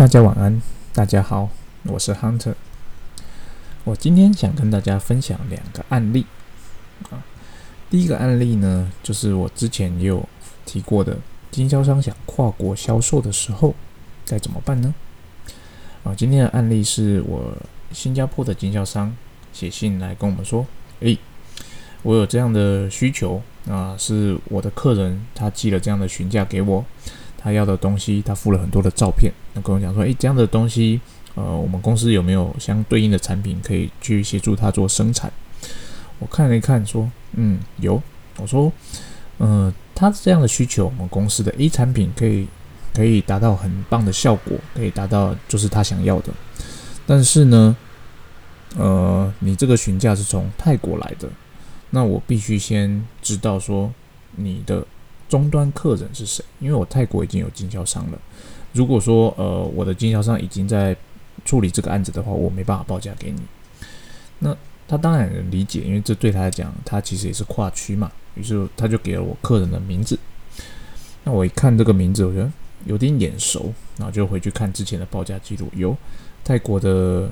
大家晚安，大家好，我是 Hunter。我今天想跟大家分享两个案例啊。第一个案例呢，就是我之前也有提过的，经销商想跨国销售的时候该怎么办呢？啊，今天的案例是我新加坡的经销商写信来跟我们说，诶，我有这样的需求啊，是我的客人他寄了这样的询价给我。他要的东西，他附了很多的照片，那跟我讲说，诶，这样的东西，呃，我们公司有没有相对应的产品可以去协助他做生产？我看了一看，说，嗯，有。我说，嗯，他这样的需求，我们公司的 A 产品可以可以达到很棒的效果，可以达到就是他想要的。但是呢，呃，你这个询价是从泰国来的，那我必须先知道说你的。终端客人是谁？因为我泰国已经有经销商了。如果说呃我的经销商已经在处理这个案子的话，我没办法报价给你。那他当然能理解，因为这对他来讲，他其实也是跨区嘛。于是他就给了我客人的名字。那我一看这个名字，我觉得有点眼熟，然后就回去看之前的报价记录，有泰国的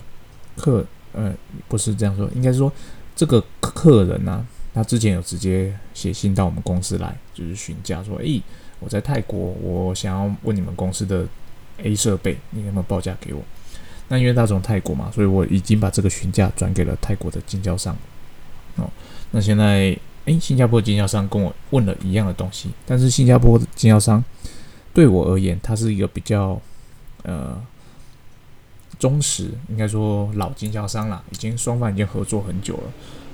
客，呃，不是这样说，应该是说这个客人呢。他之前有直接写信到我们公司来，就是询价说：“诶，我在泰国，我想要问你们公司的 A 设备，你有没有报价给我？”那因为他从泰国嘛，所以我已经把这个询价转给了泰国的经销商。哦，那现在诶，新加坡经销商跟我问了一样的东西，但是新加坡经销商对我而言，他是一个比较呃忠实，应该说老经销商啦，已经双方已经合作很久了。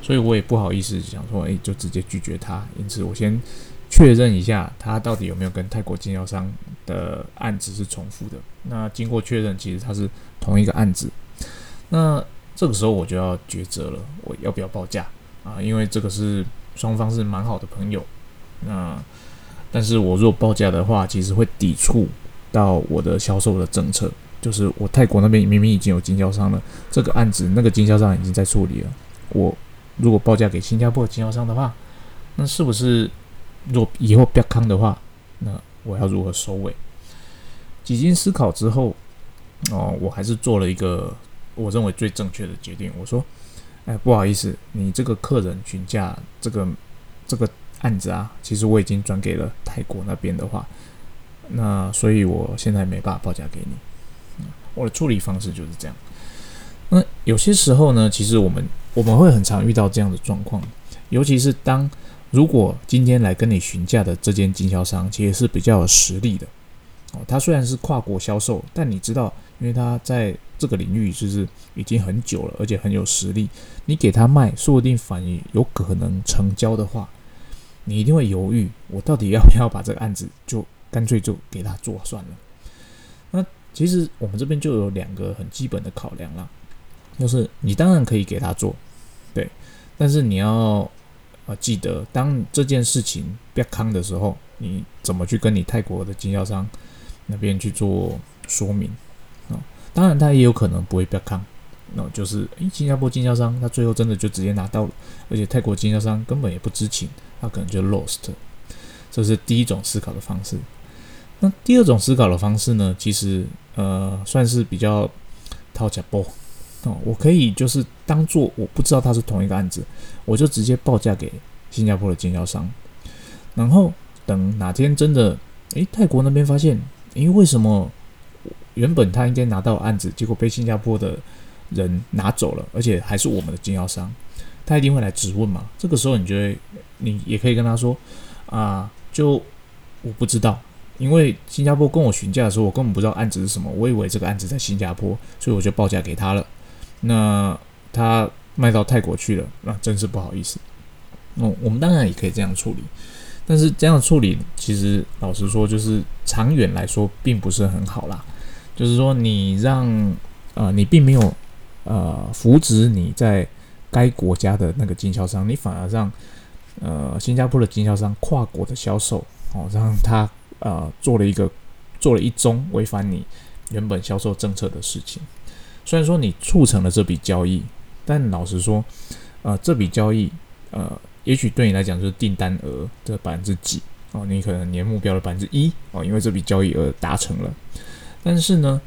所以我也不好意思想说，哎，就直接拒绝他。因此，我先确认一下他到底有没有跟泰国经销商的案子是重复的。那经过确认，其实他是同一个案子。那这个时候我就要抉择了，我要不要报价啊？因为这个是双方是蛮好的朋友。那但是我如果报价的话，其实会抵触到我的销售的政策。就是我泰国那边明明已经有经销商了，这个案子那个经销商已经在处理了，我。如果报价给新加坡经销商的话，那是不是若以后不要康的话，那我要如何收尾？几经思考之后，哦，我还是做了一个我认为最正确的决定。我说：“哎，不好意思，你这个客人询价这个这个案子啊，其实我已经转给了泰国那边的话，那所以我现在没办法报价给你。我的处理方式就是这样。那有些时候呢，其实我们。我们会很常遇到这样的状况，尤其是当如果今天来跟你询价的这间经销商其实是比较有实力的哦，他虽然是跨国销售，但你知道，因为他在这个领域就是已经很久了，而且很有实力，你给他卖，说不定反而有可能成交的话，你一定会犹豫，我到底要不要把这个案子就干脆就给他做算了。那其实我们这边就有两个很基本的考量啦。就是你当然可以给他做，对，但是你要啊记得，当这件事情变康的时候，你怎么去跟你泰国的经销商那边去做说明啊？当然他也有可能不会变康，那就是诶，新加坡经销商他最后真的就直接拿到了，而且泰国经销商根本也不知情，他可能就 lost。这是第一种思考的方式。那第二种思考的方式呢？其实呃算是比较掏假波。哦，我可以就是当做我不知道他是同一个案子，我就直接报价给新加坡的经销商，然后等哪天真的，诶，泰国那边发现，诶，为什么原本他应该拿到案子，结果被新加坡的人拿走了，而且还是我们的经销商，他一定会来质问嘛。这个时候，你就会，你也可以跟他说，啊，就我不知道。因为新加坡跟我询价的时候，我根本不知道案子是什么，我以为这个案子在新加坡，所以我就报价给他了。那他卖到泰国去了，那真是不好意思。哦，我们当然也可以这样处理，但是这样处理其实老实说，就是长远来说并不是很好啦。就是说，你让呃，你并没有呃扶植你在该国家的那个经销商，你反而让呃新加坡的经销商跨国的销售哦，让他呃做了一个做了一宗违反你原本销售政策的事情。虽然说你促成了这笔交易，但老实说，呃，这笔交易，呃，也许对你来讲就是订单额的百分之几哦，你可能年目标的百分之一哦，因为这笔交易额达成了。但是呢，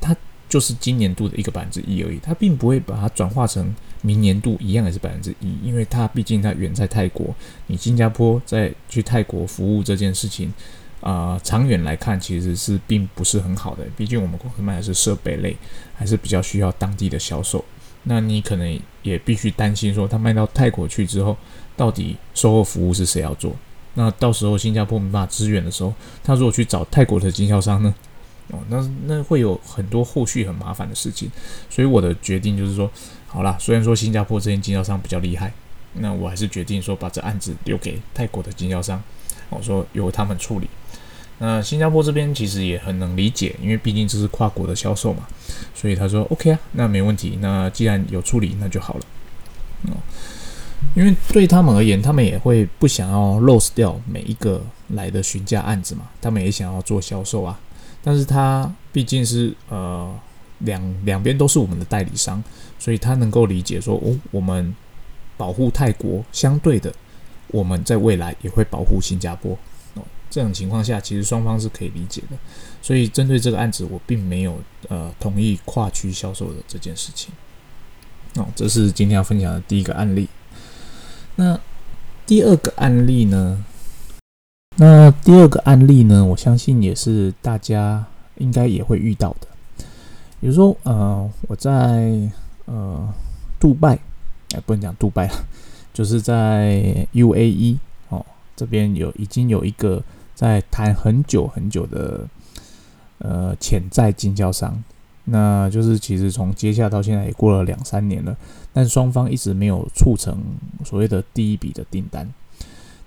它就是今年度的一个百分之一而已，它并不会把它转化成明年度一样也是百分之一，因为它毕竟它远在泰国，你新加坡在去泰国服务这件事情，啊，长远来看其实是并不是很好的，毕竟我们公司卖的是设备类，还是比较需要当地的销售，那你可能也必须担心说，他卖到泰国去之后，到底售后服务是谁要做？那到时候新加坡没办法支援的时候，他如果去找泰国的经销商呢？哦，那那会有很多后续很麻烦的事情，所以我的决定就是说，好啦，虽然说新加坡这间经销商比较厉害，那我还是决定说把这案子留给泰国的经销商，我说由他们处理。那新加坡这边其实也很能理解，因为毕竟这是跨国的销售嘛，所以他说 OK 啊，那没问题，那既然有处理，那就好了。哦，因为对他们而言，他们也会不想要 lose 掉每一个来的询价案子嘛，他们也想要做销售啊。但是他毕竟是呃两两边都是我们的代理商，所以他能够理解说哦，我们保护泰国，相对的我们在未来也会保护新加坡。这种情况下，其实双方是可以理解的。所以针对这个案子，我并没有呃同意跨区销售的这件事情。哦，这是今天要分享的第一个案例。那第二个案例呢？那第二个案例呢，我相信也是大家应该也会遇到的。比如说，呃，我在呃，杜拜，哎，不能讲杜拜了，就是在 UAE 哦，这边有已经有一个在谈很久很久的呃潜在经销商，那就是其实从接下到现在也过了两三年了，但双方一直没有促成所谓的第一笔的订单。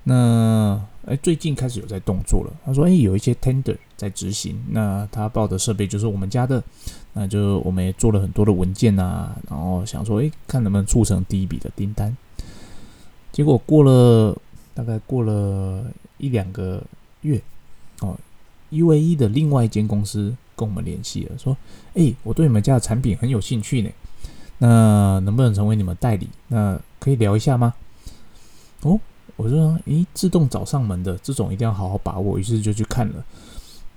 那哎，最近开始有在动作了。他说：“哎，有一些 tender 在执行。那他报的设备就是我们家的，那就我们也做了很多的文件啊，然后想说，哎，看能不能促成第一笔的订单。结果过了大概过了一两个月，哦，UAE 的另外一间公司跟我们联系了，说：哎，我对你们家的产品很有兴趣呢，那能不能成为你们代理？那可以聊一下吗？哦。”我说：“诶，自动找上门的这种一定要好好把握。”于是就去看了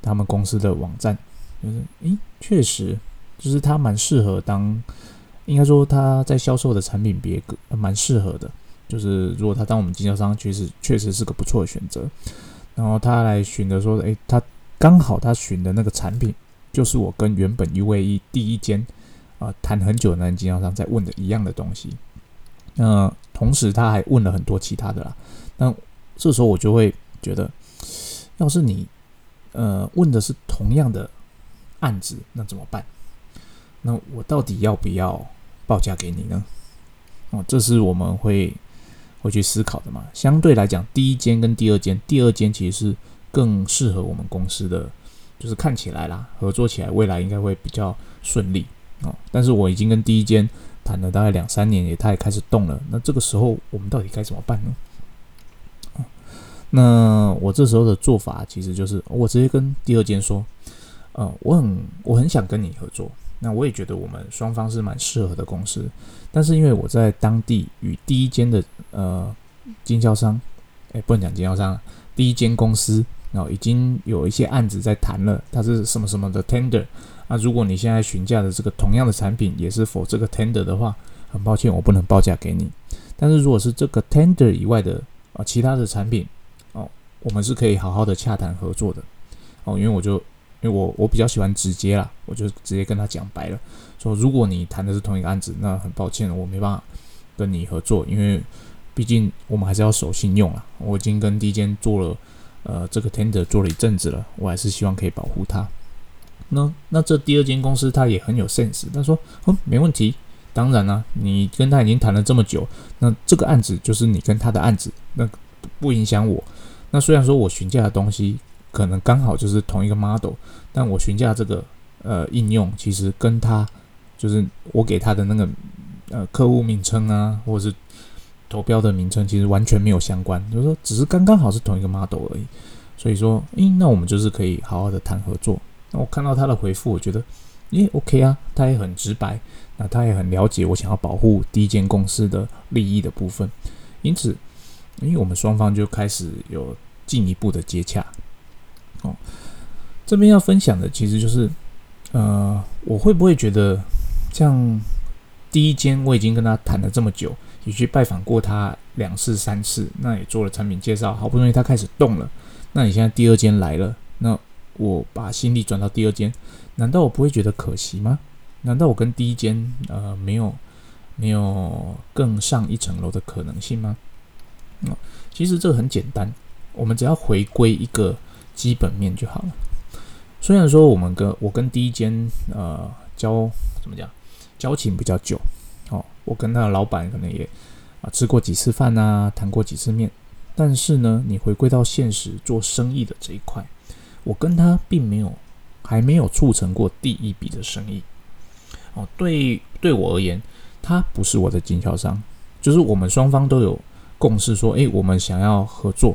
他们公司的网站，就是诶，确实就是他蛮适合当，应该说他在销售的产品别个蛮适合的。就是如果他当我们经销商，确实确实是个不错的选择。然后他来选的说：“诶，他刚好他选的那个产品，就是我跟原本 UAE 第一间啊谈很久的那经销商在问的一样的东西。”那同时他还问了很多其他的啦，那这时候我就会觉得，要是你呃问的是同样的案子，那怎么办？那我到底要不要报价给你呢？哦，这是我们会会去思考的嘛。相对来讲，第一间跟第二间，第二间其实是更适合我们公司的，就是看起来啦，合作起来未来应该会比较顺利哦。但是我已经跟第一间。谈了大概两三年，也他也开始动了。那这个时候我们到底该怎么办呢？那我这时候的做法其实就是，我直接跟第二间说，呃，我很我很想跟你合作。那我也觉得我们双方是蛮适合的公司。但是因为我在当地与第一间的呃经销商，哎，不能讲经销商，第一间公司，然后已经有一些案子在谈了，它是什么什么的 tender。那如果你现在询价的这个同样的产品也是否这个 tender 的话，很抱歉我不能报价给你。但是如果是这个 tender 以外的啊其他的产品哦，我们是可以好好的洽谈合作的哦。因为我就因为我我比较喜欢直接啦，我就直接跟他讲白了，说如果你谈的是同一个案子，那很抱歉我没办法跟你合作，因为毕竟我们还是要守信用啊。我已经跟第一间做了呃这个 tender 做了一阵子了，我还是希望可以保护他。那那这第二间公司他也很有 sense，他说哦没问题，当然啦，你跟他已经谈了这么久，那这个案子就是你跟他的案子，那不影响我。那虽然说我询价的东西可能刚好就是同一个 model，但我询价这个呃应用其实跟他就是我给他的那个呃客户名称啊，或者是投标的名称，其实完全没有相关，就是说只是刚刚好是同一个 model 而已。所以说，诶，那我们就是可以好好的谈合作。那我看到他的回复，我觉得，诶 o k 啊，他也很直白，那他也很了解我想要保护第一间公司的利益的部分，因此，因为我们双方就开始有进一步的接洽。哦，这边要分享的其实就是，呃，我会不会觉得像第一间我已经跟他谈了这么久，也去拜访过他两次三次，那也做了产品介绍，好不容易他开始动了，那你现在第二间来了，那我把心力转到第二间，难道我不会觉得可惜吗？难道我跟第一间呃没有没有更上一层楼的可能性吗？哦，其实这个很简单，我们只要回归一个基本面就好了。虽然说我们跟我跟第一间呃交怎么讲交情比较久，哦，我跟他的老板可能也啊吃过几次饭啊，谈过几次面，但是呢，你回归到现实做生意的这一块，我跟他并没有还没有促成过第一笔的生意。哦，对，对我而言，他不是我的经销商，就是我们双方都有共识，说，诶，我们想要合作，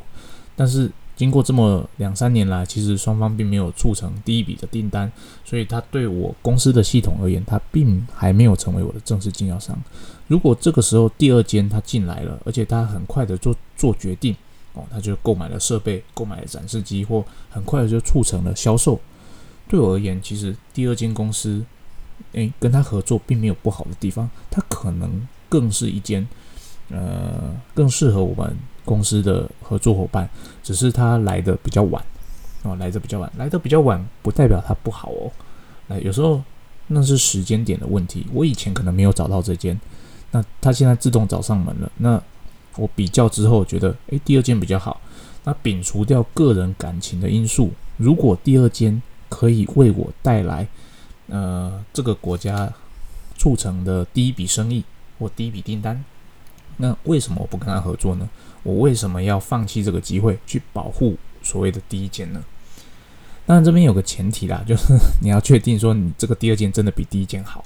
但是经过这么两三年来，其实双方并没有促成第一笔的订单，所以他对我公司的系统而言，他并还没有成为我的正式经销商。如果这个时候第二间他进来了，而且他很快的做做决定，哦，他就购买了设备，购买了展示机，或很快的就促成了销售。对我而言，其实第二间公司。诶，跟他合作并没有不好的地方，他可能更是一间，呃，更适合我们公司的合作伙伴，只是他来的比较晚，哦，来的比较晚，来的比较晚不代表他不好哦，哎，有时候那是时间点的问题，我以前可能没有找到这间，那他现在自动找上门了，那我比较之后觉得，诶，第二间比较好，那摒除掉个人感情的因素，如果第二间可以为我带来。呃，这个国家促成的第一笔生意或第一笔订单，那为什么我不跟他合作呢？我为什么要放弃这个机会去保护所谓的第一件呢？当然，这边有个前提啦，就是你要确定说你这个第二件真的比第一件好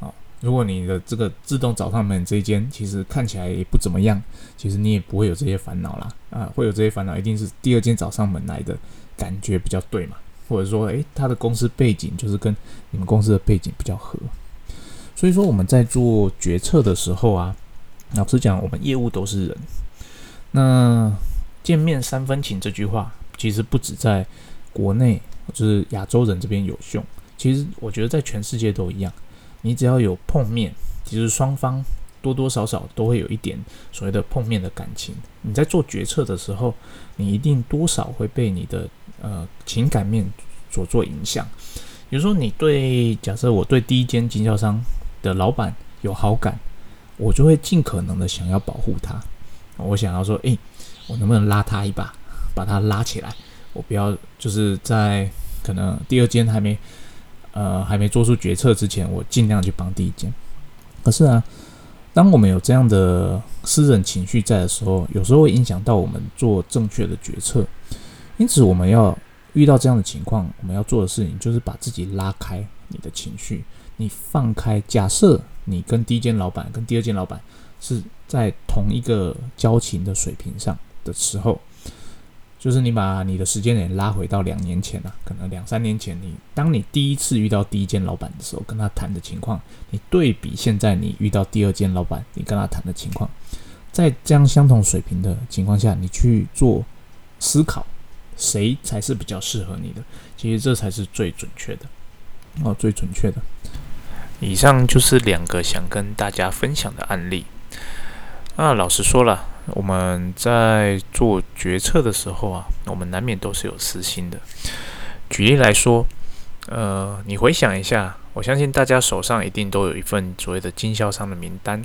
啊。如果你的这个自动找上门这一间其实看起来也不怎么样，其实你也不会有这些烦恼啦。啊，会有这些烦恼一定是第二间找上门来的感觉比较对嘛。或者说，诶，他的公司背景就是跟你们公司的背景比较合，所以说我们在做决策的时候啊，老实讲，我们业务都是人。那见面三分情这句话，其实不止在国内，就是亚洲人这边有用。其实我觉得在全世界都一样，你只要有碰面，其实双方多多少少都会有一点所谓的碰面的感情。你在做决策的时候，你一定多少会被你的。呃，情感面所做影响，比如说你对假设我对第一间经销商的老板有好感，我就会尽可能的想要保护他。我想要说，诶，我能不能拉他一把，把他拉起来？我不要就是在可能第二间还没呃还没做出决策之前，我尽量去帮第一间。可是啊，当我们有这样的私人情绪在的时候，有时候会影响到我们做正确的决策。因此，我们要遇到这样的情况，我们要做的事情就是把自己拉开你的情绪，你放开。假设你跟第一间老板跟第二间老板是在同一个交情的水平上的时候，就是你把你的时间点拉回到两年前啊，可能两三年前，你当你第一次遇到第一间老板的时候，跟他谈的情况，你对比现在你遇到第二间老板，你跟他谈的情况，在这样相同水平的情况下，你去做思考。谁才是比较适合你的？其实这才是最准确的哦，最准确的。以上就是两个想跟大家分享的案例。那老实说了，我们在做决策的时候啊，我们难免都是有私心的。举例来说，呃，你回想一下，我相信大家手上一定都有一份所谓的经销商的名单，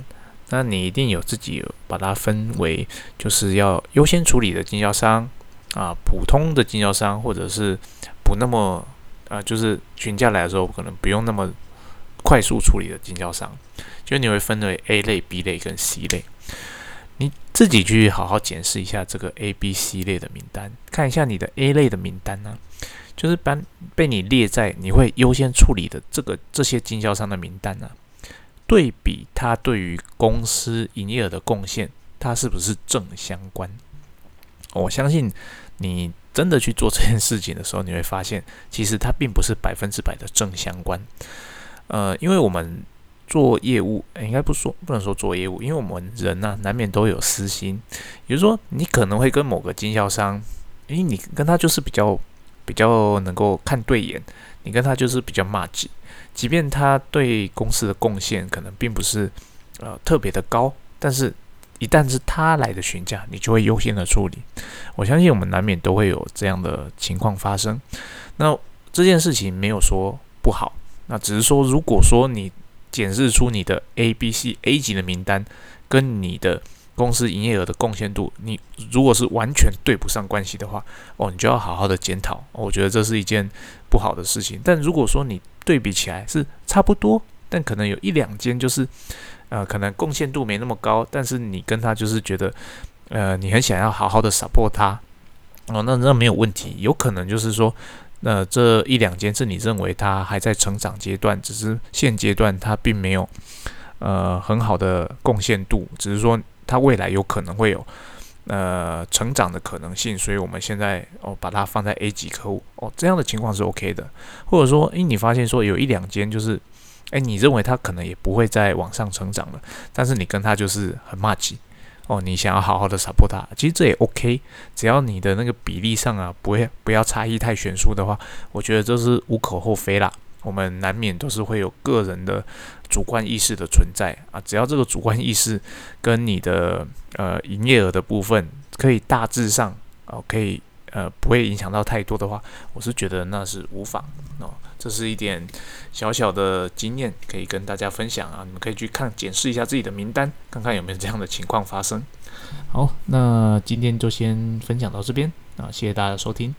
那你一定有自己把它分为就是要优先处理的经销商。啊，普通的经销商，或者是不那么啊，就是询价来的时候，可能不用那么快速处理的经销商，就你会分为 A 类、B 类跟 C 类。你自己去好好检视一下这个 A、B、C 类的名单，看一下你的 A 类的名单呢，就是把被你列在你会优先处理的这个这些经销商的名单呢，对比它对于公司营业额的贡献，它是不是正相关？我相信。你真的去做这件事情的时候，你会发现，其实它并不是百分之百的正相关。呃，因为我们做业务，应该不说不能说做业务，因为我们人呢，难免都有私心。比如说，你可能会跟某个经销商，因为你跟他就是比较比较能够看对眼，你跟他就是比较骂级，即便他对公司的贡献可能并不是呃特别的高，但是一旦是他来的询价，你就会优先的处理。我相信我们难免都会有这样的情况发生。那这件事情没有说不好，那只是说如果说你检视出你的 A、B、C、A 级的名单跟你的公司营业额的贡献度，你如果是完全对不上关系的话，哦，你就要好好的检讨。我觉得这是一件不好的事情。但如果说你对比起来是差不多，但可能有一两间就是，呃，可能贡献度没那么高，但是你跟他就是觉得，呃，你很想要好好的 support 他，哦，那那没有问题。有可能就是说，那这一两间是你认为它还在成长阶段，只是现阶段它并没有，呃，很好的贡献度，只是说。它未来有可能会有呃成长的可能性，所以我们现在哦把它放在 A 级客户哦这样的情况是 OK 的，或者说诶，你发现说有一两间就是诶，你认为它可能也不会再往上成长了，但是你跟他就是很骂级哦，你想要好好的 support 它，其实这也 OK，只要你的那个比例上啊不会不要差异太悬殊的话，我觉得这是无可厚非啦。我们难免都是会有个人的主观意识的存在啊，只要这个主观意识跟你的呃营业额的部分可以大致上哦，可以呃不会影响到太多的话，我是觉得那是无妨哦。这是一点小小的经验可以跟大家分享啊，你们可以去看检视一下自己的名单，看看有没有这样的情况发生。好，那今天就先分享到这边啊，谢谢大家收听。